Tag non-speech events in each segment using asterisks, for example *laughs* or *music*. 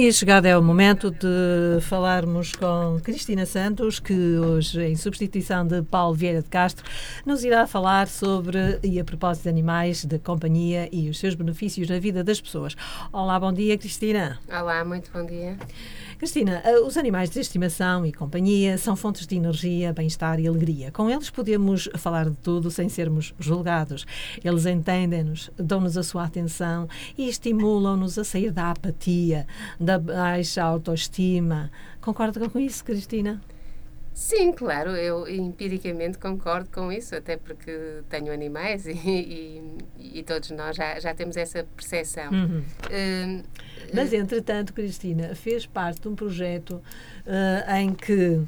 E chegado é o momento de falarmos com Cristina Santos, que hoje, em substituição de Paulo Vieira de Castro, nos irá falar sobre, e a propósito de animais de companhia e os seus benefícios na vida das pessoas. Olá, bom dia, Cristina. Olá, muito bom dia. Cristina, eh, os animais de estimação e companhia são fontes de energia, bem-estar e alegria. Com eles podemos falar de tudo sem sermos julgados. Eles entendem-nos, dão-nos a sua atenção e estimulam-nos a sair da apatia, da baixa autoestima. Concorda com isso, Cristina? Sim, claro, eu empiricamente concordo com isso, até porque tenho animais *laughs* e, e, e todos nós já, já temos essa percepção. Uhum. Uh, Mas, entretanto, Cristina, fez parte de um projeto uh, em que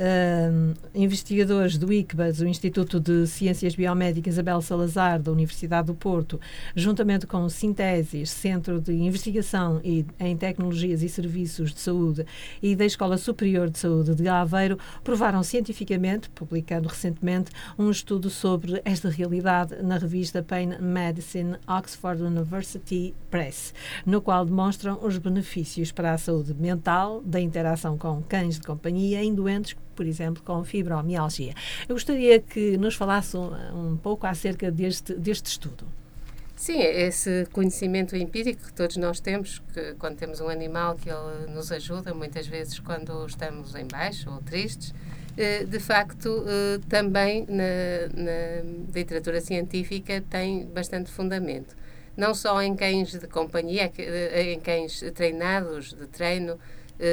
uh, investigadores do ICBAS, o Instituto de Ciências Biomédicas Abel Salazar, da Universidade do Porto, juntamente com o Sintesis, Centro de Investigação e, em Tecnologias e Serviços de Saúde, e da Escola Superior de Saúde de Aveiro, provaram cientificamente, publicando recentemente, um estudo sobre esta realidade na revista Pain Medicine Oxford University Press, no qual demonstram os benefícios para a saúde mental da interação com cães de companhia em doentes por exemplo, com fibromialgia. Eu gostaria que nos falasse um, um pouco acerca deste, deste estudo. Sim, esse conhecimento empírico que todos nós temos, que quando temos um animal que ele nos ajuda, muitas vezes quando estamos em baixo ou tristes, eh, de facto, eh, também na, na literatura científica tem bastante fundamento. Não só em cães de companhia, eh, em cães treinados de treino,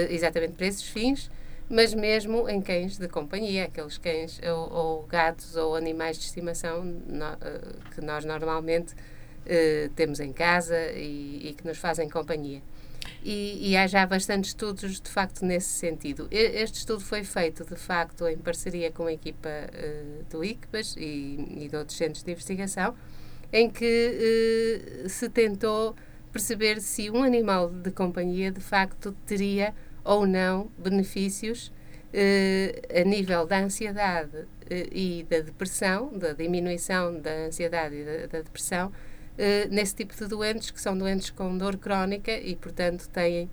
exatamente para esses fins, mas mesmo em cães de companhia, aqueles cães ou, ou gatos ou animais de estimação no, uh, que nós normalmente uh, temos em casa e, e, que nos fazem companhia. E, e, há já bastantes estudos, de facto, nesse sentido. Este estudo foi feito, de facto, em parceria com a equipa uh, do ICBAS e, e de outros centros de investigação, em que se tentou perceber se um animal de companhia, de facto, teria ou não benefícios eh, a nível da ansiedade eh, e da depressão, da diminuição da ansiedade e da, da depressão, eh, nesse tipo de doentes que são doentes com dor crónica e, portanto, têm,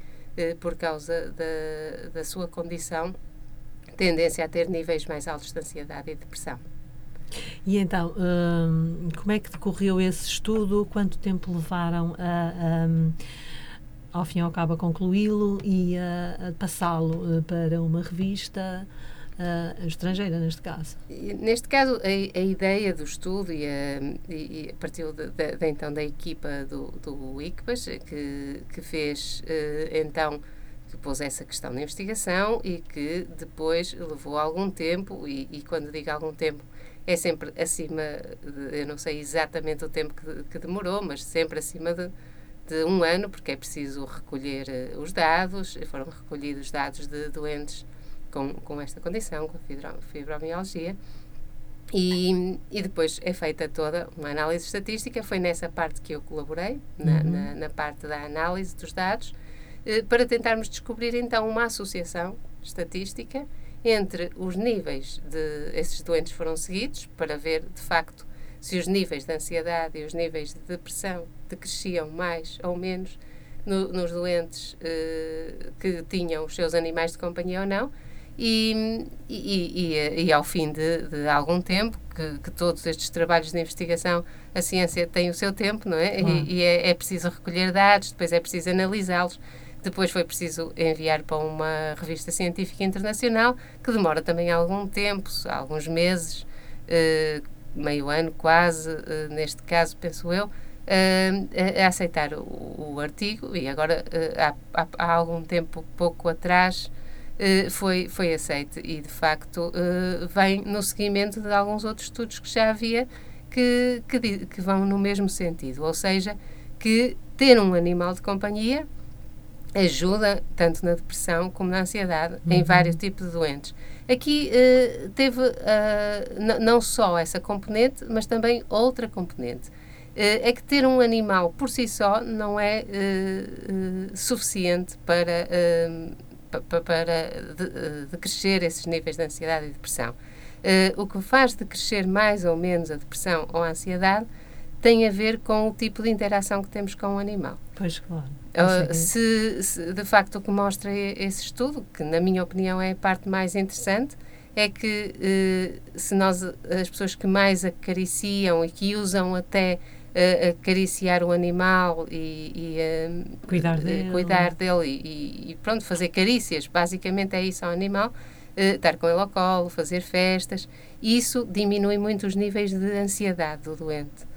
por causa da, da sua condição, tendência a ter níveis mais altos de ansiedade e depressão. E então, hum, como é que decorreu esse estudo? Quanto tempo levaram a, a ao fim e ao cabo a concluí-lo e a, a passá-lo uh, para uma revista uh, estrangeira, neste caso. Neste caso, a, a ideia do estudo e a, e, partiu de, de, de, então da equipa do, do ICPAS, que, que fez uh, então que pôs essa questão na investigação e que depois levou algum tempo, e, e, quando digo algum tempo, é sempre acima, de, eu não sei exatamente o tempo que, que demorou, mas sempre acima de de um ano, porque é preciso recolher uh, os dados, foram recolhidos dados de doentes com, com esta condição, com fibromialgia, e, e depois é feita toda uma análise estatística, foi nessa parte que eu colaborei, na, uhum. na, na, parte da análise dos dados, uh, para tentarmos descobrir então uma associação estatística entre os níveis de esses doentes foram seguidos, para ver de facto se os níveis de ansiedade e os níveis de depressão decresciam mais ou menos no, nos doentes uh, que tinham os seus animais de companhia ou não. E, e, e, e ao fim de, de algum tempo, que, que, todos estes trabalhos de investigação, a ciência tem o seu tempo, não é? E, é, é preciso recolher dados, depois é preciso analisá-los. Depois foi preciso enviar para uma revista científica internacional, que demora também algum tempo, alguns meses, uh, meio ano quase, uh, neste caso, penso eu, uh, a, aceitar o, artigo. E agora há, há, há, algum tempo, pouco atrás, foi, foi aceito e de facto vem no seguimento de alguns outros estudos que já havia que, que, que vão no mesmo sentido, ou seja, que ter um animal de companhia ajuda tanto na depressão como na ansiedade uhum. em vários tipos de doentes. Aqui uh, teve uh, não só essa componente, mas também outra componente. Uh, é que ter um animal por si só não é suficiente para, para decrescer de esses níveis de ansiedade e depressão. o que faz decrescer mais ou menos a depressão ou a ansiedade tem a ver com o tipo de interação que temos com o animal. Pois, claro. Uh, se, se, de facto o que mostra esse estudo, que na minha opinião é a parte mais interessante, é que uh, se nós, as pessoas que mais acariciam e que usam até uh, acariciar o animal e, e cuidar dele, cuidar dele e, e, pronto, fazer carícias, basicamente é isso ao animal, estar com ele ao colo, fazer festas, isso diminui muito os níveis de ansiedade do doente.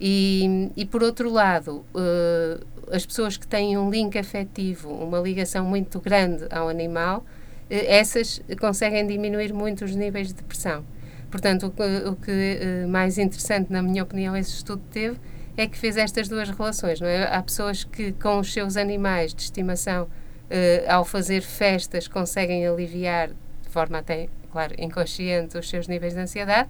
E, e por outro lado, uh, as pessoas que têm um link afetivo, uma ligação muito grande ao animal, uh, essas conseguem diminuir muito os níveis de depressão. Portanto, o que, o que uh, mais interessante, na minha opinião, esse estudo teve é que fez estas duas relações. Não é? Há pessoas que, com os seus animais de estimação, ao fazer festas, conseguem aliviar, de forma até, claro, inconsciente, os seus níveis de ansiedade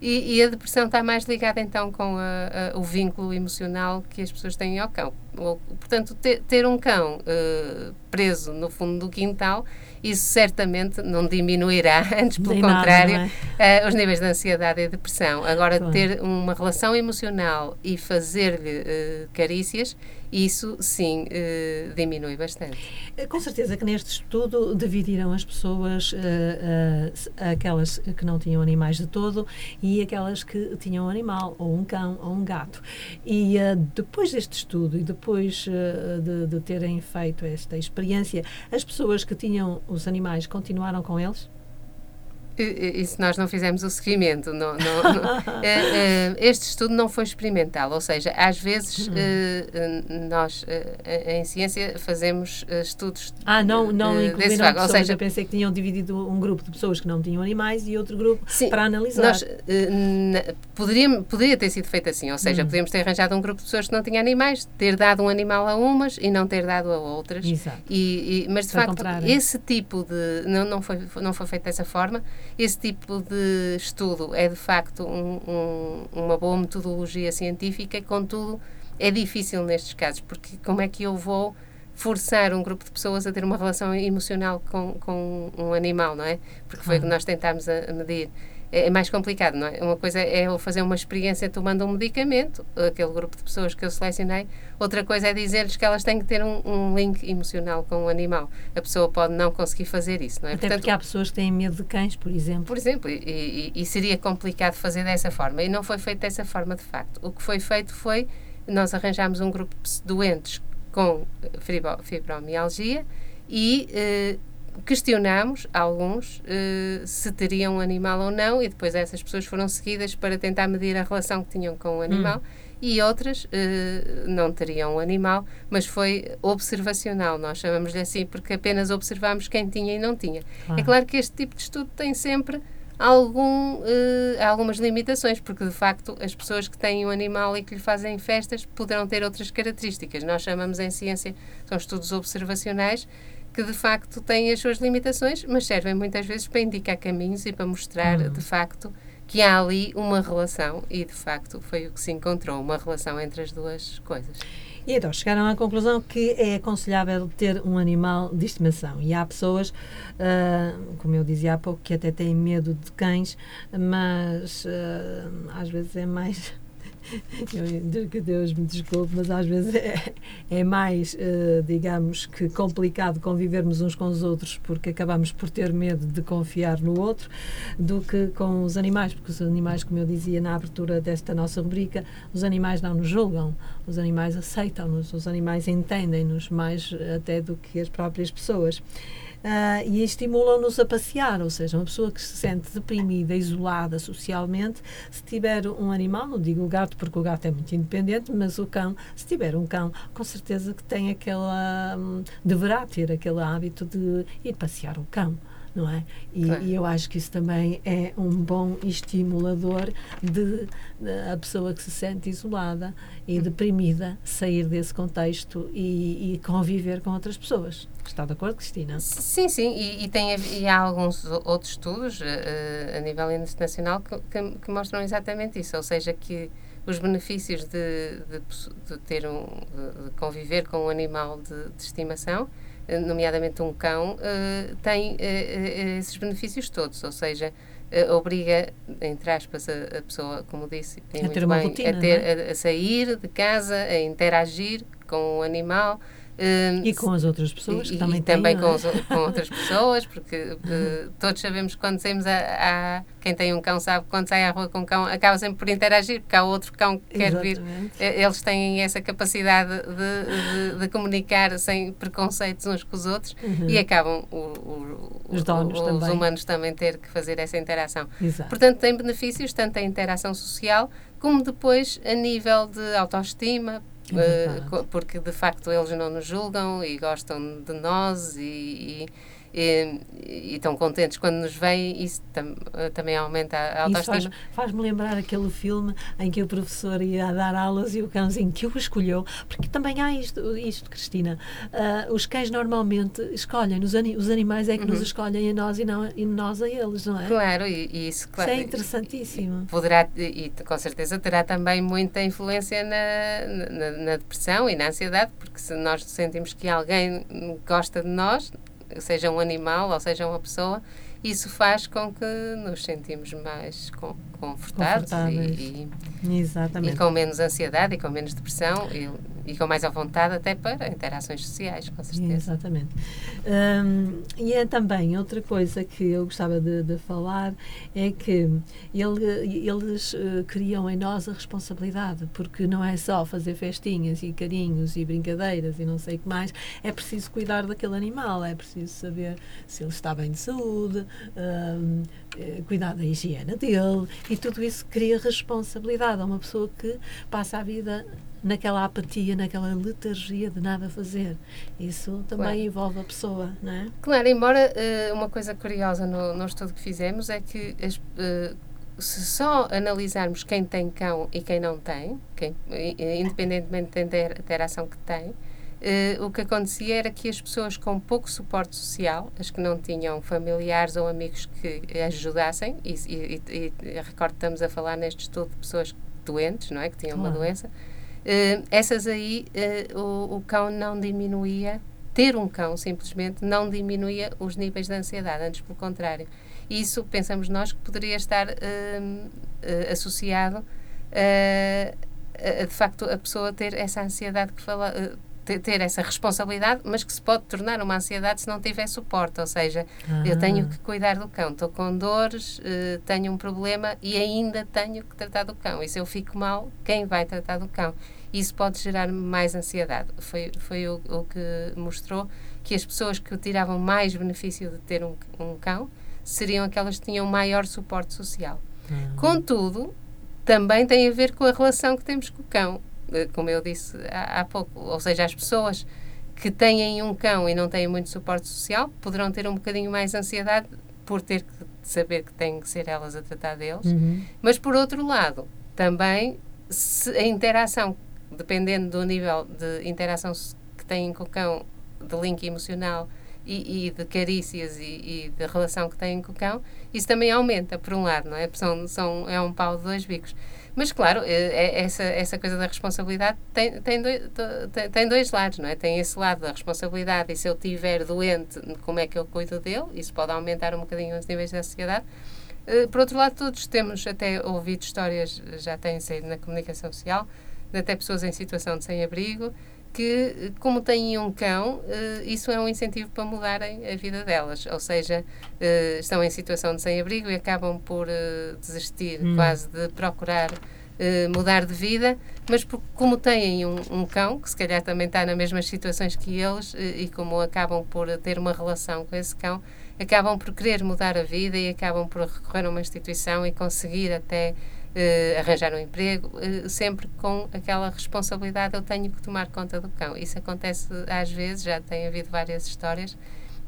e, e, a depressão está mais ligada então com a, a, o vínculo emocional que as pessoas têm ao cão. Portanto, ter, ter, um cão uh, preso no fundo do quintal, isso certamente não diminuirá, *laughs* antes pelo Nem contrário, nada, é? uh, os níveis de ansiedade e depressão. Agora, claro. ter uma relação emocional e fazer-lhe uh, carícias, isso sim uh, diminui bastante. Eh, com certeza que neste estudo dividiram as pessoas, uh, uh, aquelas que não tinham animais de todo e aquelas que tinham um animal, ou um cão, ou um gato. E depois deste estudo e depois de, de terem feito esta experiência, as pessoas que tinham os animais continuaram com eles? Se nós não fizemos o seguimento. Não, não, não, *laughs* eh, eh, este estudo não foi experimental, ou seja, às vezes hum. eh, nós em ciência fazemos estudos. Ah, não, não incluíram pessoas, ou seja, eu pensei que tinham dividido um grupo de pessoas que não tinham animais e outro grupo sim, para analisar. Nós, poderia, poderia ter sido feito assim, ou seja, hum. podemos ter arranjado um grupo de pessoas que não tinham animais, ter dado um animal a umas e não ter dado a outras. Exato. E, e mas de facto, esse tipo de. Não, não, foi, não foi feito dessa forma esse tipo de estudo é de facto um, um, uma boa metodologia científica, contudo é difícil nestes casos, porque como é que eu vou forçar um grupo de pessoas a ter uma relação emocional com, com um animal, não é? Porque foi o que nós tentámos a, a medir. É, é mais complicado, não é? Uma coisa é eu fazer uma experiência tomando um medicamento, aquele grupo de pessoas que eu selecionei, outra coisa é dizer-lhes que elas têm que ter um, um, link emocional com o animal. A pessoa pode não conseguir fazer isso, não é? Até Portanto, porque há pessoas que têm medo de cães, por exemplo. Por exemplo, e, e, e seria complicado fazer dessa forma. E não foi feito dessa forma, de facto. O que foi feito foi, nós arranjámos um grupo de doentes com fibromialgia e eh, questionámos alguns uh, se teriam um animal ou não e depois essas pessoas foram seguidas para tentar medir a relação que tinham com o animal hum. e outras uh, não teriam um animal, mas foi observacional, nós chamamos-lhe assim porque apenas observámos quem tinha e não tinha. É claro que este tipo de estudo tem sempre algum, uh, algumas limitações, porque de facto as pessoas que têm um animal e que lhe fazem festas poderão ter outras características. Nós chamamos em ciência, são estudos observacionais, que de facto têm as suas limitações, mas servem muitas vezes para indicar caminhos e para mostrar uhum. de facto que há ali uma relação e de facto foi o que se encontrou, uma relação entre as duas coisas. E então chegaram à conclusão que é aconselhável ter um animal de estimação. E há pessoas, uh, como eu dizia há pouco, que até têm medo de cães, mas uh, às vezes é mais *laughs* eu, que Deus me desculpe, mas às vezes é, é mais, uh, digamos que complicado convivermos uns com os outros porque acabamos por ter medo de confiar no outro do que com os animais, porque os animais, como eu dizia na abertura desta nossa rubrica, os animais não nos julgam, os animais aceitam-nos, os animais entendem-nos mais até do que as próprias pessoas. Uh, e estimulam-nos a passear, ou seja, uma pessoa que se sente deprimida, isolada socialmente, se tiver um animal, não digo o gato porque o gato é muito independente, mas o cão, se tiver um cão, com certeza que tem aquela, um, deverá ter aquele hábito de ir passear o cão não é? E, claro. e, eu acho que isso também é um bom estimulador de, de, a pessoa que se sente isolada e hum. deprimida sair desse contexto e, e, conviver com outras pessoas. Está de acordo, Cristina? Sim, sim, e, e tem, e há alguns outros estudos uh, a nível internacional que, que, que, mostram exatamente isso, ou seja, que os benefícios de, de, de ter um, de conviver com um animal de, de estimação nomeadamente um cão, tem esses benefícios todos, ou seja, obriga, entre aspas, a, a pessoa, como disse, a ter bem, rotina, a, ter, é? a, a, sair de casa, a interagir com o animal, Uh, e com as outras pessoas que e, também e têm, também é? com, os, com, outras pessoas, porque uh, todos sabemos que quando saímos a, a, Quem tem um cão sabe que quando sai à rua com um cão acaba sempre por interagir, porque há outro cão que quer Exatamente. vir. Eles têm essa capacidade de, de, de, comunicar sem preconceitos uns com os outros uhum. e acabam o, o, os, o, também. os humanos também ter que fazer essa interação. Exato. Portanto, tem benefícios tanto a interação social como depois a nível de autoestima, é uh, porque de facto eles não nos julgam e gostam de nós e, e, e, e estão contentes quando nos veem, isso tam, também aumenta a autoestima. Faz-me faz lembrar aquele filme em que o professor ia dar aulas e o cãozinho que o escolheu, porque também há isto, isto Cristina. Uh, os cães normalmente escolhem, os, os animais é que uhum. nos escolhem a nós e, não, e nós a eles, não é? Claro, e, e isso, claro, isso é interessantíssimo. Poderá, e com certeza terá também muita influência na, na, na depressão e na ansiedade, porque se nós sentimos que alguém gosta de nós, seja um animal ou seja uma pessoa, isso faz com que nos sentimos mais confortados e, e, Exatamente. e com menos ansiedade e com menos depressão e, com mais à vontade até para interações sociais, com certeza. Exatamente. Um, e é também outra coisa que eu gostava de, de falar é que ele, eles uh, criam em nós a responsabilidade, porque não é só fazer festinhas e carinhos e brincadeiras e não sei o que mais, é preciso cuidar daquele animal, é preciso saber se ele está bem de saúde, um, eh, cuidar da higiene dele e tudo isso cria responsabilidade a uma pessoa que passa a vida naquela apatia, naquela letargia de nada fazer. Isso também claro. envolve a pessoa, não é? Claro, embora uh, uma coisa curiosa no, no estudo que fizemos é que as, uh, se só analisarmos quem tem cão e quem não tem, quem, independentemente da interação que tem, Uh, o que acontecia era que as pessoas com pouco suporte social, as que não tinham familiares ou amigos que ajudassem, e, e, e, e recordo que estamos a falar neste estudo de pessoas doentes, não é? Que tinham uma doença, uh, essas aí uh, o, o cão não diminuía, ter um cão simplesmente não diminuía os níveis de ansiedade, antes pelo contrário. Isso pensamos nós que poderia estar associado a, de facto a pessoa ter essa ansiedade que fala ter essa responsabilidade, mas que se pode tornar uma ansiedade se não tiver suporte. Ou seja, ah. eu tenho que cuidar do cão, estou com dores, uh, tenho um problema e ainda tenho que tratar do cão. E se eu fico mal, quem vai tratar do cão? Isso pode gerar mais ansiedade. Foi, foi o, o que mostrou que as pessoas que tiravam mais benefício de ter um, um cão seriam aquelas que tinham maior suporte social. Ah. Contudo, também tem a ver com a relação que temos com o cão. Eh, como eu disse há, há pouco, ou seja, as pessoas que têm um cão e não têm muito suporte social poderão ter um bocadinho mais ansiedade por ter que saber que têm que ser elas a tratar deles. Uhum. Mas, por outro lado, também a interação, dependendo do nível de interação que têm com o cão, de link emocional e, e de carícias e, e de relação que têm com o cão, isso também aumenta, por um lado, não é? São, são, é um pau de dois bicos. Mas, claro, é, é, essa, essa coisa da responsabilidade tem, tem, dois, tem dois lados, não é? Tem esse lado da responsabilidade e se eu estiver doente, como é que eu cuido dele? Isso pode aumentar um bocadinho os níveis de ansiedade. Eh, por outro lado, todos temos até ouvido histórias, já têm saído na comunicação social, de até pessoas em situação de sem-abrigo, que, como têm um cão, uh, isso é um incentivo para mudarem a vida delas. Ou seja, uh, estão em situação de sem-abrigo e acabam por uh, desistir hum. quase de procurar mudar de vida, mas como têm um, um, cão, que se calhar também está nas mesmas situações que eles, e como acabam por ter uma relação com esse cão, acabam por querer mudar a vida e acabam por recorrer a uma instituição e conseguir até uh, arranjar um emprego, uh, sempre com aquela responsabilidade, eu tenho que tomar conta do cão. Isso acontece às vezes, já tem havido várias histórias,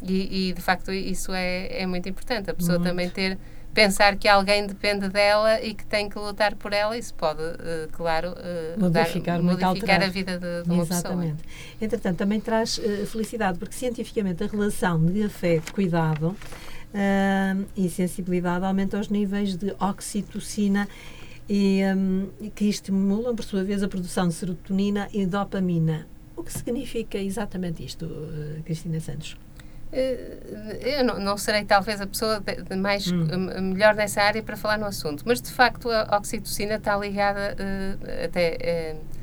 e, e de facto isso é, é muito importante, a pessoa muito. também ter pensar que alguém depende dela e que tem que lutar por ela, isso pode, uh, claro, modificar, dar, modificar a vida de, de uma Exatamente. pessoa. Entretanto, também traz felicidade, porque cientificamente a relação de afeto, cuidado uh, e sensibilidade aumenta os níveis de oxitocina e um, que estimulam, por sua vez, a produção de serotonina e dopamina. O que significa exatamente isto, Cristina Santos? Eu não, não, serei talvez a pessoa mais hum. melhor nessa área para falar no assunto, mas de facto a oxitocina está ligada uh, até uh,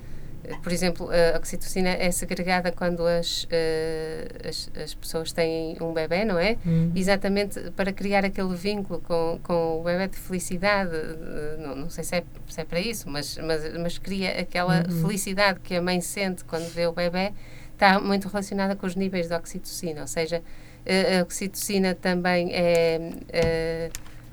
por exemplo, a oxitocina é segregada quando as, uh, as, as, pessoas têm um bebê, não é? Uhum. Exatamente para criar aquele vínculo com, com o bebê de felicidade. Uh, não, não sei se é, se é para isso, mas, mas, mas cria aquela uhum. felicidade que a mãe sente quando vê o bebê. Está muito relacionada com os níveis de oxitocina, ou seja, uh, a oxitocina também é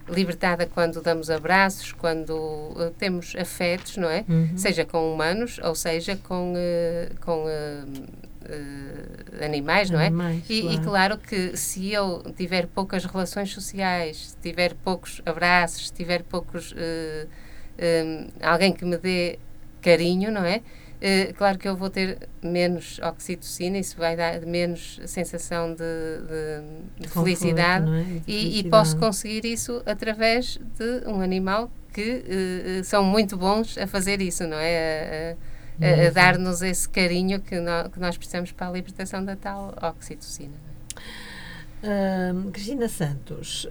libertada quando damos abraços, quando uh, temos afetos, não é? Uhum. Seja com humanos ou seja com, uh, com uh, animais, não é? Animais, e, claro. e, claro que se eu tiver poucas relações sociais, tiver poucos abraços, tiver poucos alguém que me dê carinho, não é? Uh, claro que eu vou ter menos oxitocina, isso vai dar menos sensação de, de, de felicidade, é? de e, e, posso conseguir isso através de um animal que uh, são muito bons a fazer isso, não é? A, a, a dar-nos esse carinho que, no, que, nós precisamos para a libertação da tal oxitocina. É? Cristina Santos.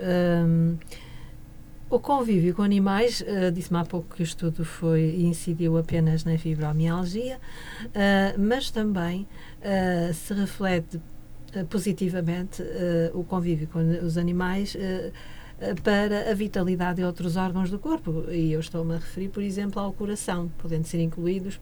O convívio com animais, uh, disse-me há pouco que o estudo foi incidiu apenas na fibromialgia, uh, mas também uh, se reflete positivamente o convívio com os animais para a vitalidade de outros órgãos do corpo. E eu estou-me a referir, por exemplo, ao coração, podendo ser incluídos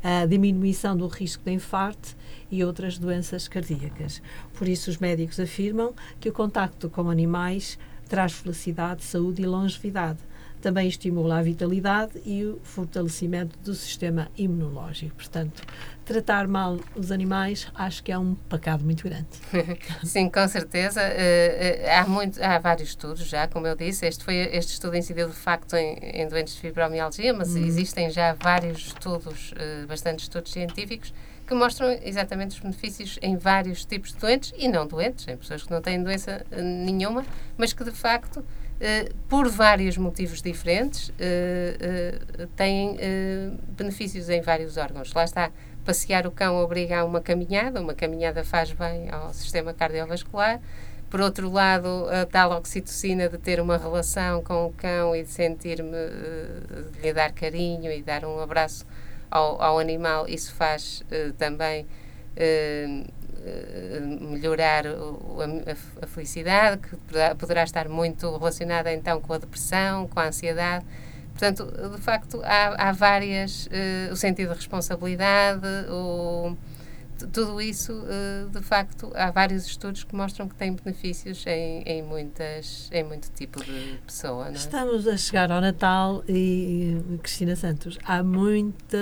a diminuição do risco de infarto e outras doenças cardíacas. Por isso, os médicos afirmam que o contacto com animais traz felicidade, saúde e longevidade. Também estimula a vitalidade e o fortalecimento do sistema imunológico. Portanto, tratar mal os animais acho que é um pecado muito grande. *laughs* Sim, com certeza. Uh, uh, há, muito, há vários estudos já, como eu disse. Este, foi, este estudo incidiu de facto em, em doentes de fibromialgia, mas hum. existem já vários estudos, uh, bastante estudos científicos, que mostram exatamente os benefícios em vários tipos de doentes e não doentes, em pessoas que não têm doença eh, nenhuma, mas que de facto, eh, por vários motivos diferentes, eh, têm benefícios em vários órgãos. Lá está, passear o cão obriga a uma caminhada, uma caminhada faz bem ao sistema cardiovascular. Por outro lado, a tal oxitocina de ter uma relação com o cão e de sentir-me, de lhe dar carinho e dar um abraço ao, ao animal, isso faz uh, também uh, melhorar o, a, felicidade, que poderá, poderá, estar muito relacionada então com a depressão, com a ansiedade. Portanto, de facto, há, há várias, o sentido de responsabilidade, o tudo isso, uh, de facto, há vários estudos que mostram que tem benefícios em, em, muitas, em muito tipo de pessoa. É? Estamos a chegar ao Natal e, Cristina Santos, há muita,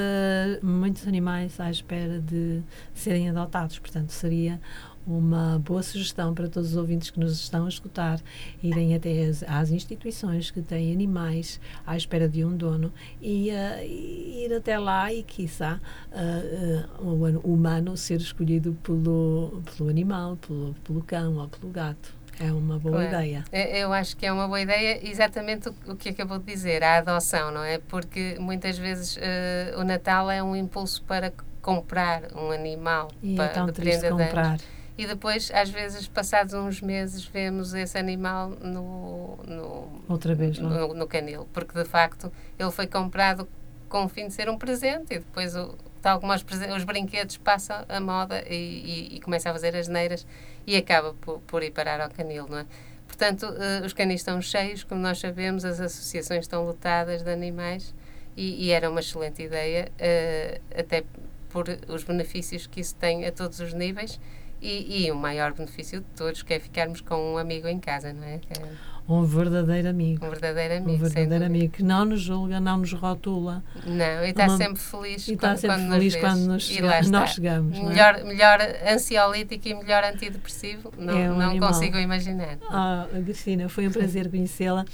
muitos animais à espera de serem adotados, portanto, seria uma boa sugestão para todos os ouvintes que nos estão a escutar irem até as, às instituições que têm animais à espera de um dono e uh, ir até lá e, quiçá, uh, uh, o humano ser escolhido pelo, pelo animal, pelo, pelo cão ou pelo gato. É uma boa claro. ideia. Eu acho que é uma boa ideia exatamente o, que acabou de dizer, a adoção, não é? Porque muitas vezes uh, o Natal é um impulso para comprar um animal. E para, é tão triste comprar. E depois, às vezes, passados uns meses, vemos esse animal no, no, Outra vez, não? no, no canil, porque de facto ele foi comprado com o fim de ser um presente e depois, o, tal como os, os brinquedos, passa a moda e, e, e, começa a fazer as neiras e acaba por, por ir parar ao canil, não é? Portanto, uh, os canis estão cheios, como nós sabemos, as associações estão lotadas de animais e, e era uma excelente ideia, uh, até por os benefícios que isso tem a todos os níveis e, e, o maior benefício de todos, que é ficarmos com um amigo em casa, não é? é um verdadeiro amigo. Um verdadeiro amigo. Um verdadeiro amigo que não nos julga, não nos rotula. Não, e está Uma, sempre feliz e está sempre quando feliz nos quando nos chega, nós chegamos. É? Melhor, é? melhor ansiolítico e melhor antidepressivo, não, é um não consigo imaginar. Ah, Cristina, foi um prazer conhecê-la.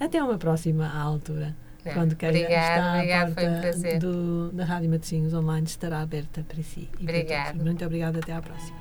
Até uma próxima altura. Quando queira estar obrigado, foi um prazer. Do, da Rádio Matosinhos Online estará aberta para si. Obrigada. Muito obrigada, até à próxima.